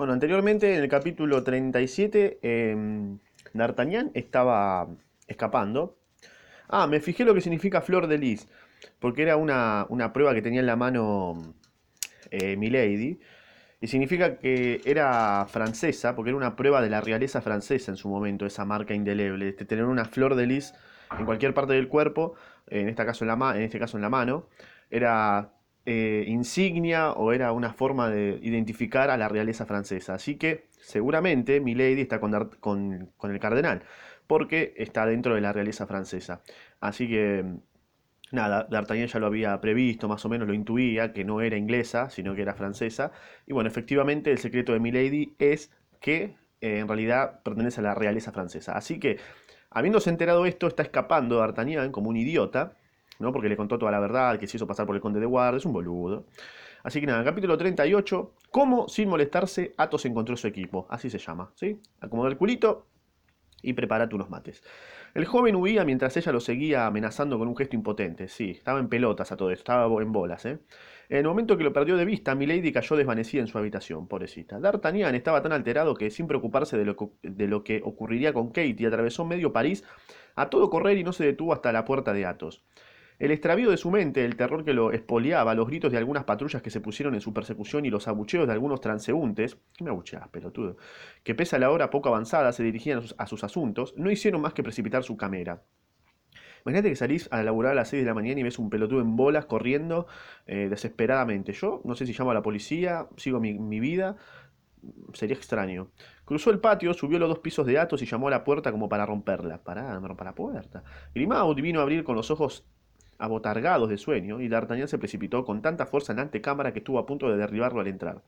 Bueno, anteriormente en el capítulo 37, eh, D'Artagnan estaba escapando. Ah, me fijé lo que significa flor de lis, porque era una, una prueba que tenía en la mano eh, Milady, y significa que era francesa, porque era una prueba de la realeza francesa en su momento, esa marca indeleble, de tener una flor de lis en cualquier parte del cuerpo, en caso en en este caso en la mano, era eh, insignia o era una forma de identificar a la realeza francesa. Así que seguramente Milady está con, el cardenal, porque está dentro de la realeza francesa. Así que nada, D'Artagnan ya lo había previsto, más o menos lo intuía, que no era inglesa, sino que era francesa. Y bueno, efectivamente el secreto de Milady es que eh, en realidad pertenece a la realeza francesa. Así que, habiéndose enterado esto, está escapando D'Artagnan como un idiota, ¿no? Porque le contó toda la verdad, que se hizo pasar por el conde de Guardia, es un boludo. Así que nada, capítulo 38, ¿cómo sin molestarse Athos encontró su equipo? Así se llama, ¿sí? Acomoda el culito y prepárate unos mates. El joven huía mientras ella lo seguía amenazando con un gesto impotente. Sí, estaba en pelotas a todo esto, estaba en bolas, ¿eh? En el momento que lo perdió de vista, Milady cayó desvanecida en su habitación, pobrecita. D'Artagnan estaba tan alterado que, sin preocuparse de lo, que- de lo que ocurriría con Katie, atravesó medio París a todo correr y no se detuvo hasta la puerta de Athos. El extravío de su mente, el terror que lo espoliaba, los gritos de algunas patrullas que se pusieron en su persecución y los abucheos de algunos transeúntes, ¿qué me abucheas, pelotudo? Que pese a la hora poco avanzada se dirigían a sus, asuntos, no hicieron más que precipitar su camera. Imagínate que salís a laburar a las 6 de la mañana y ves un pelotudo en bolas corriendo eh, desesperadamente. Yo no sé si llamo a la policía, sigo mi, vida, sería extraño. Cruzó el patio, subió los dos pisos de Athos y llamó a la puerta como para romperla. Pará, no me rompa la puerta. Grimaud vino a abrir con los ojos abotargados de sueño y D'Artagnan se precipitó con tanta fuerza en la antecámara que estuvo a punto de derribarlo al entrar.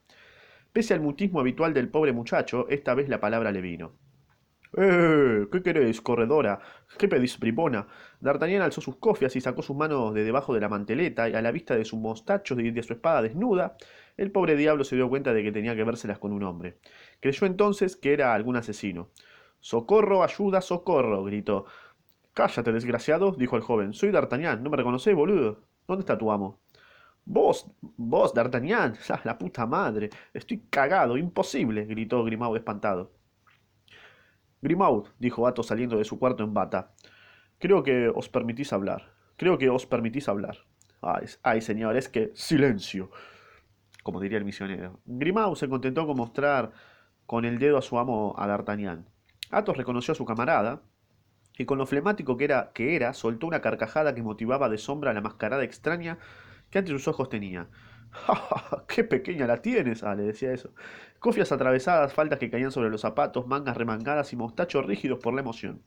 Pese al mutismo habitual del pobre muchacho, esta vez la palabra le vino. ¡Eh! ¿Qué queréis, corredora? ¿Qué pedís, bribona? D'Artagnan alzó sus cofias y sacó sus manos de debajo de la manteleta, y a la vista de su mostacho y de su espada desnuda, el pobre diablo se dio cuenta de que tenía que vérselas con un hombre. Creyó entonces que era algún asesino. ¡Socorro, ayuda, socorro! gritó. Cállate, desgraciado, dijo el joven. Soy D'Artagnan, ¿no me reconocés, boludo? ¿Dónde está tu amo? Vos, vos, D'Artagnan, la puta madre. Estoy cagado, imposible, gritó Grimaud espantado. Grimaud, dijo Athos saliendo de su cuarto en bata, creo que os permitís hablar. Creo que os permitís hablar. Ay, ay, señor, es que silencio, como diría el misionero. Grimaud se contentó con mostrar con el dedo a su amo a D'Artagnan. Athos reconoció a su camarada, y con lo flemático que era, que era, soltó una carcajada que motivaba de sombra la mascarada extraña que ante sus ojos tenía. ¡Ja, ja! ¡Qué pequeña la tienes! Ah, le decía eso. Cofias atravesadas, faltas que caían sobre los zapatos, mangas remangadas y mostachos rígidos por la emoción.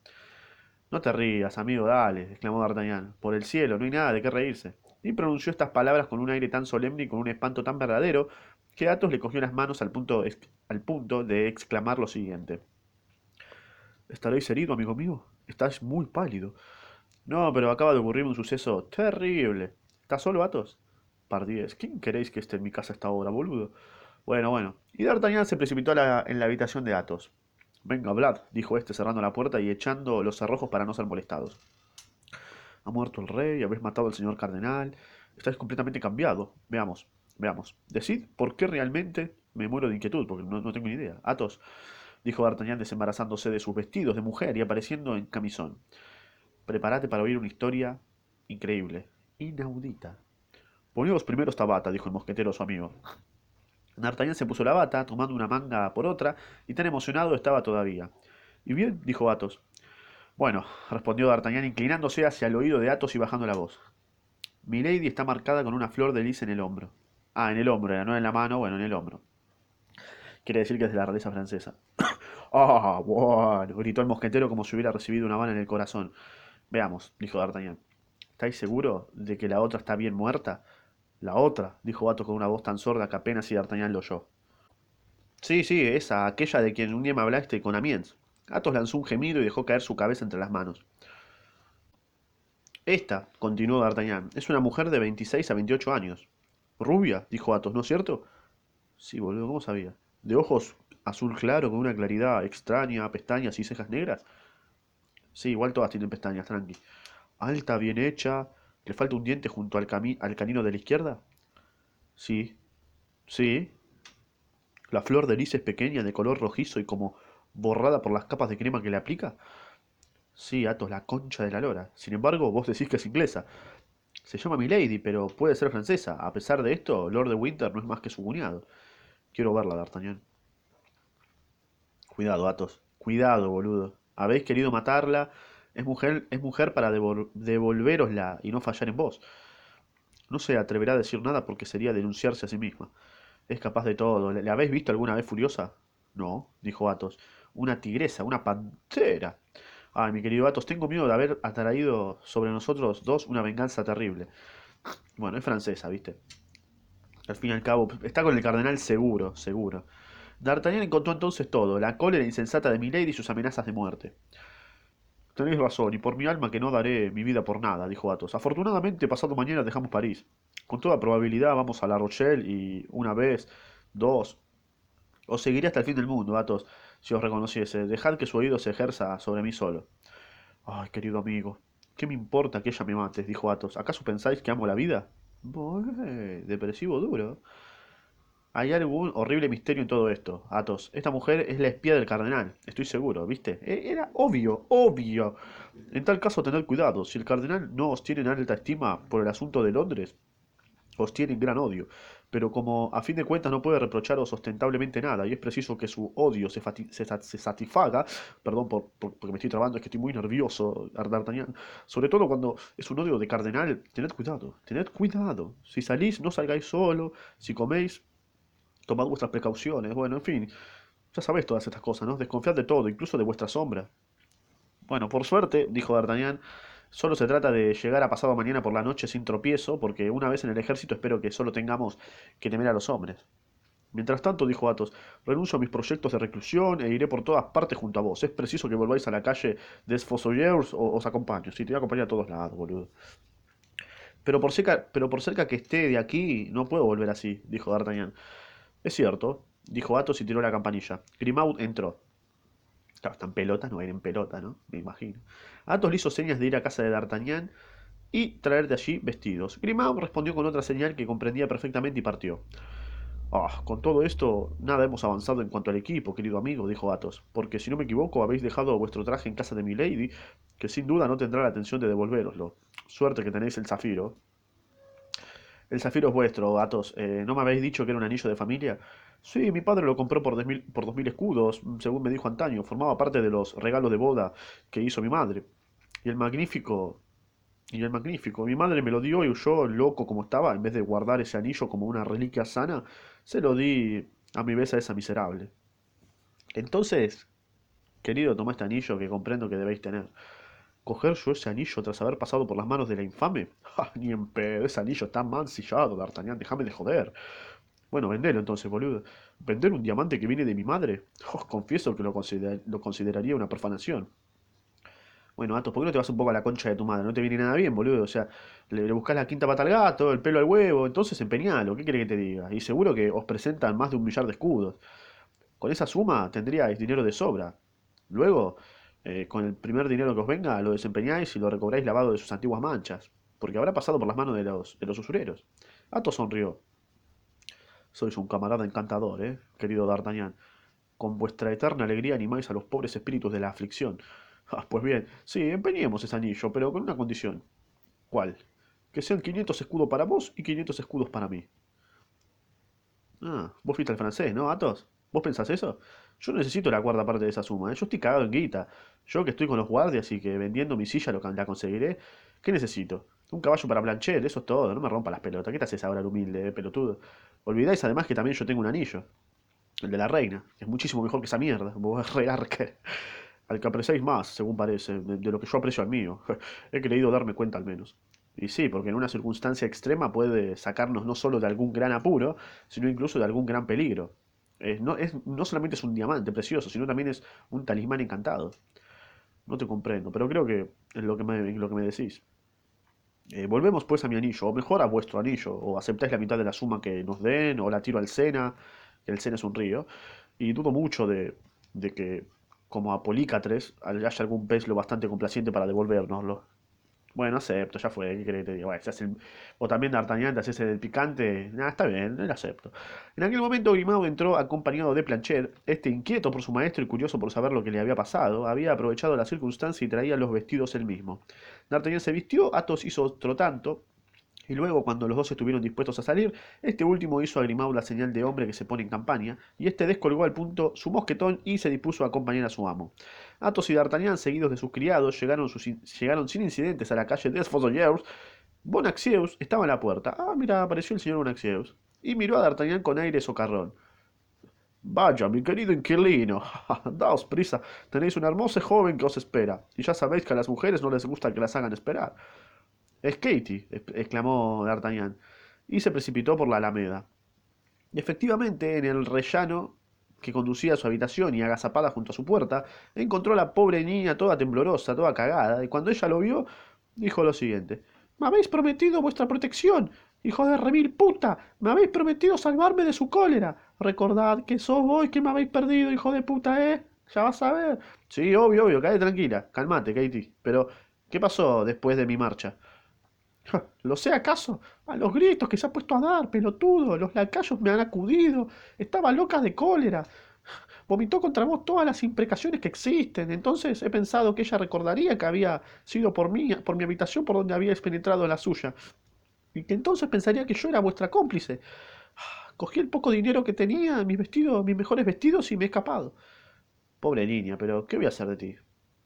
No te rías, amigo, dale, exclamó D'Artagnan. Por el cielo, no hay nada de qué reírse. Y pronunció estas palabras con un aire tan solemne y con un espanto tan verdadero que Athos le cogió las manos al punto, al punto de exclamar lo siguiente. ¿Estaréis herido, amigo mío? Estás muy pálido. No, pero acaba de ocurrir un suceso terrible. ¿Estás solo, Athos? Pardiez, ¿quién queréis que esté en mi casa esta hora, boludo? Bueno, bueno. Y D'Artagnan se precipitó en la habitación de Athos. Venga, Vlad, dijo este cerrando la puerta y echando los cerrojos para no ser molestados. Ha muerto el rey, habéis matado al señor cardenal, estáis completamente cambiado. Veamos, veamos. Decid por qué realmente me muero de inquietud, porque no, no tengo ni idea. Athos, dijo D'Artagnan desembarazándose de sus vestidos de mujer y apareciendo en camisón. Prepárate para oír una historia increíble, inaudita. Poneos primero esta bata, dijo el mosquetero a su amigo. D'Artagnan se puso la bata, tomando una manga por otra, y tan emocionado estaba todavía. ¿Y bien? dijo Athos. Bueno, respondió D'Artagnan inclinándose hacia el oído de Athos y bajando la voz. Milady está marcada con una flor de lis en el hombro. Ah, en el hombro, no en la mano, bueno, en el hombro. Quiere decir que es de la realeza francesa. Ah, bueno, gritó el mosquetero como si hubiera recibido una bala en el corazón. Veamos, dijo D'Artagnan. ¿Estáis seguros de que la otra está bien muerta? La otra, dijo Athos con una voz tan sorda que apenas si D'Artagnan lo oyó. Sí, sí, esa, aquella de quien un día me hablaste con Amiens. Athos lanzó un gemido y dejó caer su cabeza entre las manos. Esta, continuó D'Artagnan, es una mujer de 26 a 28 años. Rubia, dijo Athos, ¿no es cierto? Sí, boludo, ¿cómo sabía? De ojos azul claro con una claridad extraña, pestañas y cejas negras. Sí, igual todas tienen pestañas, tranqui. Alta, bien hecha. ¿Le falta un diente junto al, al canino de la izquierda? Sí. Sí. La flor de lis es pequeña, de color rojizo y como borrada por las capas de crema que le aplica. Sí, Atos, la concha de la lora. Sin embargo, vos decís que es inglesa. Se llama Milady, pero puede ser francesa. A pesar de esto, Lord de Winter no es más que su cuñado. Quiero verla, D'Artagnan. Cuidado, Atos. Cuidado, boludo. Habéis querido matarla. Es mujer, es mujer para devol devolverosla y no fallar en vos. No se atreverá a decir nada porque sería denunciarse a sí misma. Es capaz de todo. ¿Le habéis visto alguna vez furiosa? No, dijo Atos. Una tigresa, una pantera. Ay, mi querido Atos, tengo miedo de haber atraído sobre nosotros dos una venganza terrible. Bueno, es francesa, ¿viste? Al fin y al cabo, está con el cardenal seguro, seguro. D'Artagnan encontró entonces todo, la cólera insensata de Milady y sus amenazas de muerte. Tenéis razón, y por mi alma que no daré mi vida por nada, dijo Athos. Afortunadamente, pasado mañana dejamos París. Con toda probabilidad vamos a La Rochelle y una vez, dos. Os seguiré hasta el fin del mundo, Athos, si os reconociese. Dejad que su oído se ejerza sobre mí solo. Ay, querido amigo, ¿qué me importa que ella me mate? dijo Athos. ¿Acaso pensáis que amo la vida? Depresivo duro. Hay algún horrible misterio en todo esto, Athos. Esta mujer es la espía del cardenal, estoy seguro, ¿viste? E, era obvio, obvio. En tal caso, tened cuidado. Si el cardenal no os tiene en alta estima por el asunto de Londres, os tiene en gran odio. Pero como a fin de cuentas no puede reprocharos ostentablemente nada y es preciso que su odio se, se, se satisfaga, perdón por, porque me estoy trabando, es que estoy muy nervioso, D'Artagnan, sobre todo cuando es un odio de cardenal, tened cuidado, tened cuidado. Si salís, no salgáis solo, si coméis, tomad vuestras precauciones, bueno, en fin, ya sabéis todas estas cosas, ¿no? Desconfiad de todo, incluso de vuestra sombra. Bueno, por suerte, dijo D'Artagnan, solo se trata de llegar a pasado mañana por la noche sin tropiezo, porque una vez en el ejército espero que solo tengamos que temer a los hombres. Mientras tanto, dijo Athos, renuncio a mis proyectos de reclusión e iré por todas partes junto a vos. Es preciso que volváis a la calle de Fossoyeurs o os acompaño. Sí, te voy a acompañar a todos lados, boludo. Pero por, cerca, pero por cerca que esté de aquí, no puedo volver así, dijo D'Artagnan. Es cierto, dijo Athos y tiró la campanilla. Grimaud entró. Claro, está en pelota, no ir en pelota, ¿no? Me imagino. Athos le hizo señas de ir a casa de D'Artagnan y traer de allí vestidos. Grimaud respondió con otra señal que comprendía perfectamente y partió. Ah, con todo esto, nada hemos avanzado en cuanto al equipo, querido amigo, dijo Athos, porque si no me equivoco habéis dejado vuestro traje en casa de mi lady, que sin duda no tendrá la atención de devolveroslo. Suerte que tenéis el zafiro. El zafiro es vuestro, Athos. Eh, ¿No me habéis dicho que era un anillo de familia? Sí, mi padre lo compró por dos, mil, por dos mil escudos, según me dijo antaño. Formaba parte de los regalos de boda que hizo mi madre. Y el magnífico... Y el magnífico. Mi madre me lo dio y yo, loco como estaba, en vez de guardar ese anillo como una reliquia sana, se lo di a mi besa esa miserable. Entonces, querido, toma este anillo que comprendo que debéis tener. ¿Coger yo ese anillo tras haber pasado por las manos de la infame? ¡Ja, ni en pedo! Ese anillo está mancillado, D'Artagnan, déjame de joder. Bueno, vendelo entonces, boludo. ¿Vender un diamante que viene de mi madre? Oh, confieso que lo, consideraría una profanación. Bueno, Atos, ¿por qué no te vas un poco a la concha de tu madre? No te viene nada bien, boludo. O sea, le, buscas la quinta pata al gato, el pelo al huevo, entonces empeñalo. ¿Qué quiere que te diga? Y seguro que os presentan más de un millar de escudos. Con esa suma tendríais dinero de sobra. Luego, eh, con el primer dinero que os venga, lo desempeñáis y lo recobráis lavado de sus antiguas manchas, porque habrá pasado por las manos de los, de los usureros. Athos sonrió. Sois un camarada encantador, ¿eh, querido D'Artagnan? Con vuestra eterna alegría animáis a los pobres espíritus de la aflicción. Ah, pues bien, sí, empeñemos ese anillo, pero con una condición. ¿Cuál? Que sean 500 escudos para vos y 500 escudos para mí. Ah, vos fuiste francés, ¿no, Athos? ¿Vos pensás eso? Yo necesito la cuarta parte de esa suma, ¿eh? yo estoy cagado en guita. Yo que estoy con los guardias y que vendiendo mi silla lo, la conseguiré, ¿qué necesito? Un caballo para plancher, eso es todo, no me rompa las pelotas. ¿Qué te haces ahora el humilde, eh, pelotudo? Olvidáis además que también yo tengo un anillo, el de la reina, es muchísimo mejor que esa mierda, vos re al que apreciáis más, según parece, de, lo que yo aprecio al mío. He creído darme cuenta al menos. Y sí, porque en una circunstancia extrema puede sacarnos no solo de algún gran apuro, sino incluso de algún gran peligro. no, es, no solamente es un diamante precioso, sino también es un talismán encantado. No te comprendo, pero creo que es lo que me, lo que me decís. Eh, volvemos pues a mi anillo, o mejor a vuestro anillo, o aceptáis la mitad de la suma que nos den, o la tiro al Sena, que el Sena es un río, y dudo mucho de, de que, como a Polícatres, haya algún pez lo bastante complaciente para devolvernoslo. Bueno, acepto, ya fue, ¿qué que te el- O también D'Artagnan te haces el picante. Nada, está bien, lo acepto. En aquel momento Grimaud entró acompañado de Planchet. Este, inquieto por su maestro y curioso por saber lo que le había pasado, había aprovechado la circunstancia y traía los vestidos él mismo. D'Artagnan se vistió, Athos hizo otro tanto, y luego, cuando los dos estuvieron dispuestos a salir, este último hizo a Grimaud la señal de hombre que se pone en campaña, y este descolgó al punto su mosquetón y se dispuso a acompañar a su amo. Athos y D'Artagnan, seguidos de sus criados, llegaron, sin incidentes a la calle des Fossoyeurs. Bonacieux estaba en la puerta. Ah, mira, apareció el señor Bonacieux. Y miró a D'Artagnan con aire socarrón. Vaya, mi querido inquilino, daos prisa, tenéis una hermosa joven que os espera, y ya sabéis que a las mujeres no les gusta que las hagan esperar. Es Katie, ex- exclamó D'Artagnan, y se precipitó por la alameda. Efectivamente, en el rellano que conducía a su habitación y agazapada junto a su puerta, encontró a la pobre niña toda temblorosa, toda cagada, y cuando ella lo vio, dijo lo siguiente: Me habéis prometido vuestra protección, hijo de remil puta, me habéis prometido salvarme de su cólera. Recordad que sos vos que me habéis perdido, hijo de puta, ¿eh? Ya vas a ver. Sí, obvio, obvio, cállate tranquila, calmate, Katie. Pero, ¿qué pasó después de mi marcha? ¿Lo sé acaso? A los gritos que se ha puesto a dar, pelotudo. Los lacayos me han acudido. Estaba loca de cólera. Vomitó contra vos todas las imprecaciones que existen. Entonces he pensado que ella recordaría que había sido por mí, por mi habitación por donde habíais penetrado en la suya. Y que entonces pensaría que yo era vuestra cómplice. Cogí el poco dinero que tenía, mis vestidos, mis mejores vestidos y me he escapado. Pobre niña, pero ¿qué voy a hacer de ti?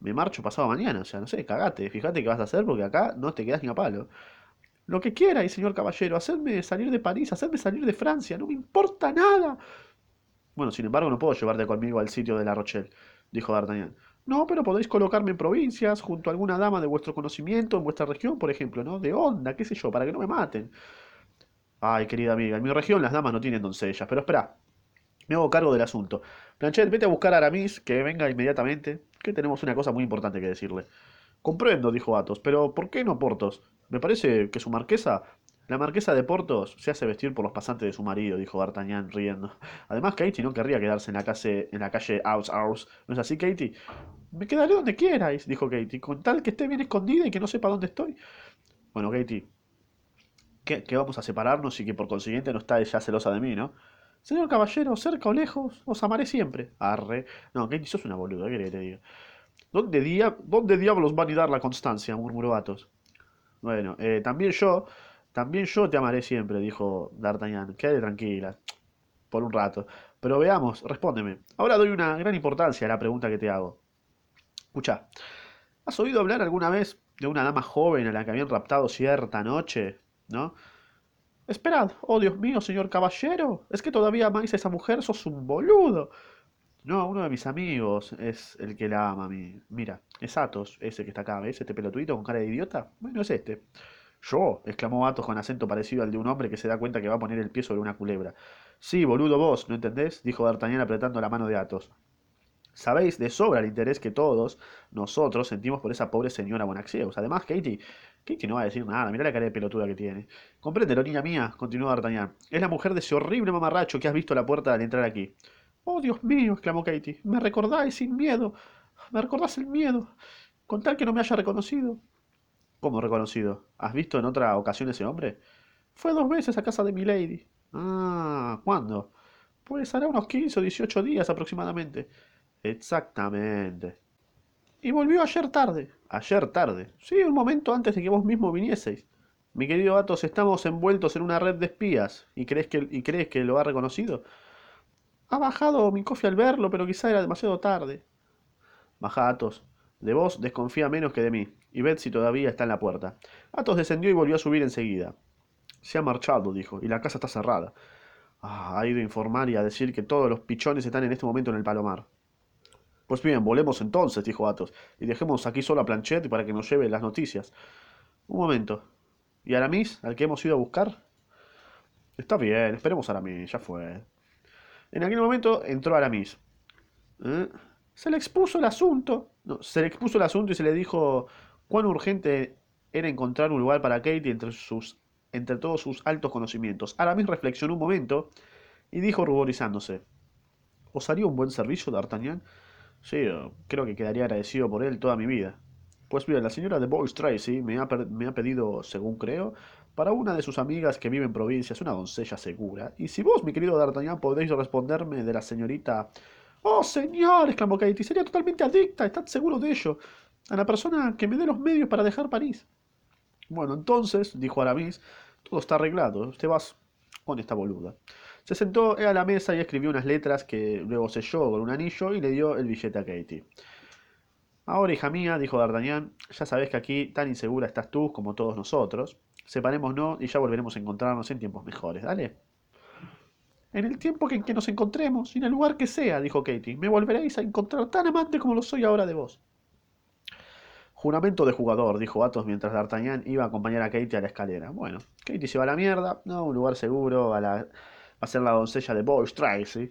Me marcho pasado mañana, o sea, no sé, cagate, fíjate qué vas a hacer porque acá no te quedas ni a palo. Lo que quierais, señor caballero, hacedme salir de París, hacedme salir de Francia, no me importa nada. Bueno, sin embargo, no puedo llevarte conmigo al sitio de La Rochelle, dijo D'Artagnan. No, pero podéis colocarme en provincias, junto a alguna dama de vuestro conocimiento, en vuestra región, por ejemplo, ¿no? De onda, qué sé yo, para que no me maten. Ay, querida amiga, en mi región las damas no tienen doncellas, pero espera, me hago cargo del asunto. Planchet, vete a buscar a Aramis, que venga inmediatamente, que tenemos una cosa muy importante que decirle. Comprendo, dijo Athos, pero ¿por qué no Portos? Me parece que su marquesa... La marquesa de Portos se hace vestir por los pasantes de su marido, dijo D'Artagnan riendo. Además, Katie no querría quedarse en la calle, en la calle Aus Aus. ¿No es así, Katie? Me quedaré donde quierais, dijo Katie, con tal que esté bien escondida y que no sepa dónde estoy. Bueno, Katie, que, vamos a separarnos y que por consiguiente no está ella celosa de mí, ¿no? Señor caballero, cerca o lejos, os amaré siempre. Arre. No, Katie, sos una boluda, ¿qué que te diga? ¿Dónde, ¿Dónde diablos van a dar la constancia? murmuró Athos. Bueno, eh, también yo, también yo te amaré siempre, dijo D'Artagnan. Quédate tranquila, por un rato. Pero veamos, respóndeme. Ahora doy una gran importancia a la pregunta que te hago. Escucha, ¿has oído hablar alguna vez de una dama joven a la que habían raptado cierta noche? ¿No? Esperad, oh Dios mío, señor caballero, ¿es que todavía amáis a esa mujer? Sos un boludo. No, uno de mis amigos es el que la ama a mí. Mira, es Athos, ese que está acá, ¿ves? Este pelotudito con cara de idiota. Bueno, es este. Yo, exclamó Athos con acento parecido al de un hombre que se da cuenta que va a poner el pie sobre una culebra. Sí, boludo vos, ¿no entendés? dijo D'Artagnan apretando la mano de Athos. Sabéis de sobra el interés que todos nosotros sentimos por esa pobre señora Bonacieux. Además, Katie, Katie no va a decir nada, mirá la cara de pelotuda que tiene. Compréndelo, niña mía, continuó D'Artagnan. Es la mujer de ese horrible mamarracho que has visto a la puerta al entrar aquí. Oh, Dios mío, exclamó Katie. Me recordáis sin miedo. Me recordás el miedo. Con tal que no me haya reconocido. ¿Cómo reconocido? ¿Has visto en otra ocasión ese hombre? Fue dos veces a casa de mi lady. Ah, ¿cuándo? Pues hará unos 15 o 18 días aproximadamente. Exactamente. Y volvió ayer tarde. Ayer tarde. Sí, un momento antes de que vos mismo vinieseis. Mi querido Athos, estamos envueltos en una red de espías. ¿Y crees que, y crees que lo ha reconocido? Ha bajado mi cofre al verlo, pero quizá era demasiado tarde. Baja, Athos. De vos desconfía menos que de mí, y ved si todavía está en la puerta. Athos descendió y volvió a subir enseguida. Se ha marchado, dijo, y la casa está cerrada. Ah, ha ido a informar y a decir que todos los pichones están en este momento en el palomar. Pues bien, volemos entonces, dijo Athos, y dejemos aquí solo a Planchet para que nos lleve las noticias. Un momento. ¿Y Aramis, al que hemos ido a buscar? Está bien, esperemos a Aramis, ya fue. En aquel momento entró Aramis. ¿Eh? Se le expuso el asunto. Se le expuso el asunto y se le dijo cuán urgente era encontrar un lugar para Katie entre, sus, entre todos sus altos conocimientos. Aramis reflexionó un momento y dijo ruborizándose. ¿Os haría un buen servicio, D'Artagnan? Sí, creo que quedaría agradecido por él toda mi vida. Pues bien, la señora de Boyce Tracy me ha, me ha pedido, según creo, para una de sus amigas que vive en provincia, es una doncella segura. Y si vos, mi querido D'Artagnan, podéis responderme de la señorita... Oh, señor, exclamó Katie, sería totalmente adicta, ¿estás seguro de ello? A la persona que me dé los medios para dejar París. Bueno, entonces, dijo Aramis, todo está arreglado, usted vas con esta boluda. Se sentó a la mesa y escribió unas letras que luego selló con un anillo y le dio el billete a Katie. Ahora, hija mía, dijo D'Artagnan, ya sabes que aquí tan insegura estás tú como todos nosotros. Separémonos y ya volveremos a encontrarnos en tiempos mejores. Dale. En el tiempo en que nos encontremos, en el lugar que sea, dijo Katie, me volveréis a encontrar tan amante como lo soy ahora de vos. Juramento de jugador, dijo Athos mientras D'Artagnan iba a acompañar a Katie a la escalera. Bueno, Katie se va a la mierda, no, un lugar seguro, a, la, a ser la doncella de Boy Tracy.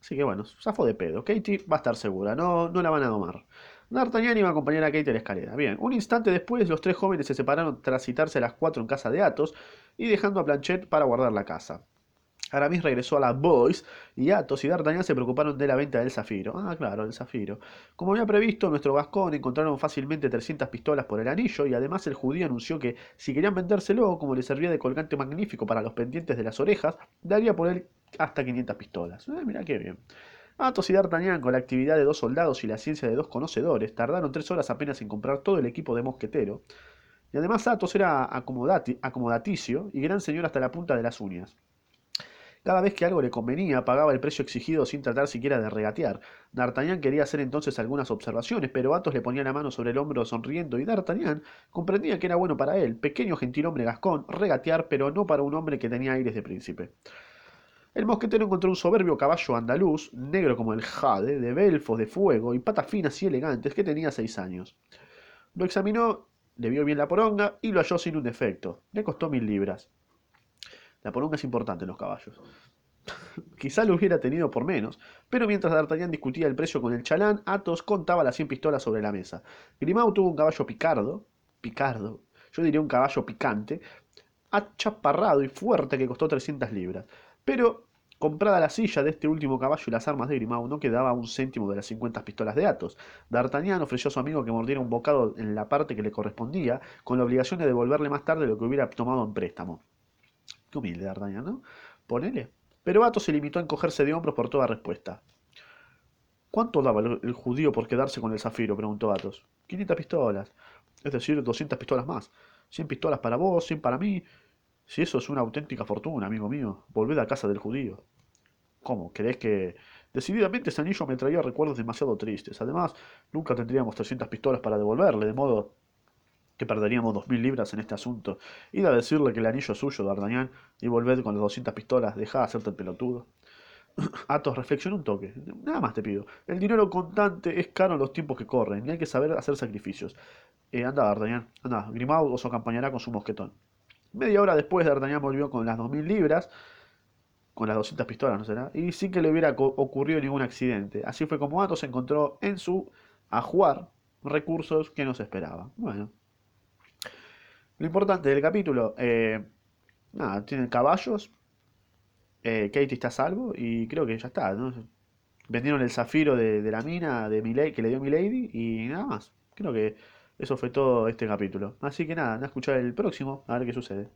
Así que bueno, zafo de pedo. Katie va a estar segura, no, no la van a domar. D'Artagnan iba a acompañar a Katie a la escalera. Bien, un instante después los tres jóvenes se separaron tras citarse a las cuatro en casa de Athos y dejando a Planchet para guardar la casa. Aramis regresó a la Boys y Athos y D'Artagnan se preocuparon de la venta del zafiro. Ah, claro, el zafiro. Como había previsto, nuestro Gascón encontraron fácilmente 300 pistolas por el anillo y además el judío anunció que si querían vendérselo, como le servía de colgante magnífico para los pendientes de las orejas, daría por él hasta 500 pistolas. Ah, mira qué bien. Athos y D'Artagnan, con la actividad de dos soldados y la ciencia de dos conocedores, tardaron tres horas apenas en comprar todo el equipo de mosquetero. Y además Athos era acomodaticio y gran señor hasta la punta de las uñas. Cada vez que algo le convenía, pagaba el precio exigido sin tratar siquiera de regatear. D'Artagnan quería hacer entonces algunas observaciones, pero Athos le ponía la mano sobre el hombro sonriendo y D'Artagnan comprendía que era bueno para él, pequeño gentil hombre gascón, regatear, pero no para un hombre que tenía aires de príncipe. El mosquetero encontró un soberbio caballo andaluz, negro como el jade, de belfos de fuego y patas finas y elegantes, que tenía seis años. Lo examinó, le vio bien la poronga y lo halló sin un defecto. Le costó mil libras. La poronga es importante en los caballos. Quizá lo hubiera tenido por menos, pero mientras D'Artagnan discutía el precio con el chalán, Athos contaba las 100 pistolas sobre la mesa. Grimaud tuvo un caballo picardo, picardo, yo diría un caballo picante, achaparrado y fuerte que costó 300 libras. Pero, comprada la silla de este último caballo y las armas de Grimaud, no quedaba un céntimo de las 50 pistolas de Athos. D'Artagnan ofreció a su amigo que mordiera un bocado en la parte que le correspondía, con la obligación de devolverle más tarde lo que hubiera tomado en préstamo. Humilde D'Artagnan, ¿no? Ponele. Pero Athos se limitó a encogerse de hombros por toda respuesta. ¿Cuánto daba el, judío por quedarse con el zafiro? preguntó Athos. 500 pistolas. Es decir, 200 pistolas más. 100 pistolas para vos, 100 para mí. Si eso es una auténtica fortuna, amigo mío, volved a casa del judío. ¿Cómo? ¿Crees que...? Decididamente ese anillo me traía recuerdos demasiado tristes. Además, nunca tendríamos 300 pistolas para devolverle, de modo que perderíamos dos mil libras en este asunto. Id a decirle que el anillo es suyo, D'Artagnan, y volved con las doscientas pistolas, dejá de hacerte el pelotudo. Athos, reflexiona un toque. Nada más te pido. El dinero contante es caro en los tiempos que corren, y hay que saber hacer sacrificios. Eh, anda, D'Artagnan, anda, Grimaud os acompañará con su mosquetón. Media hora después, D'Artagnan volvió con las dos mil libras, con las doscientas pistolas, ¿no será? Y sin que le hubiera ocurrido ningún accidente. Así fue como Athos encontró en su ajuar recursos que no se esperaba. Bueno. Lo importante del capítulo, eh, nada, tienen caballos, eh, Katie está a salvo y creo que ya está, ¿no? Vendieron el zafiro de, la mina de Milady, que le dio Milady y nada más. Creo que eso fue todo este capítulo. Así que nada, a escuchar el próximo, a ver qué sucede.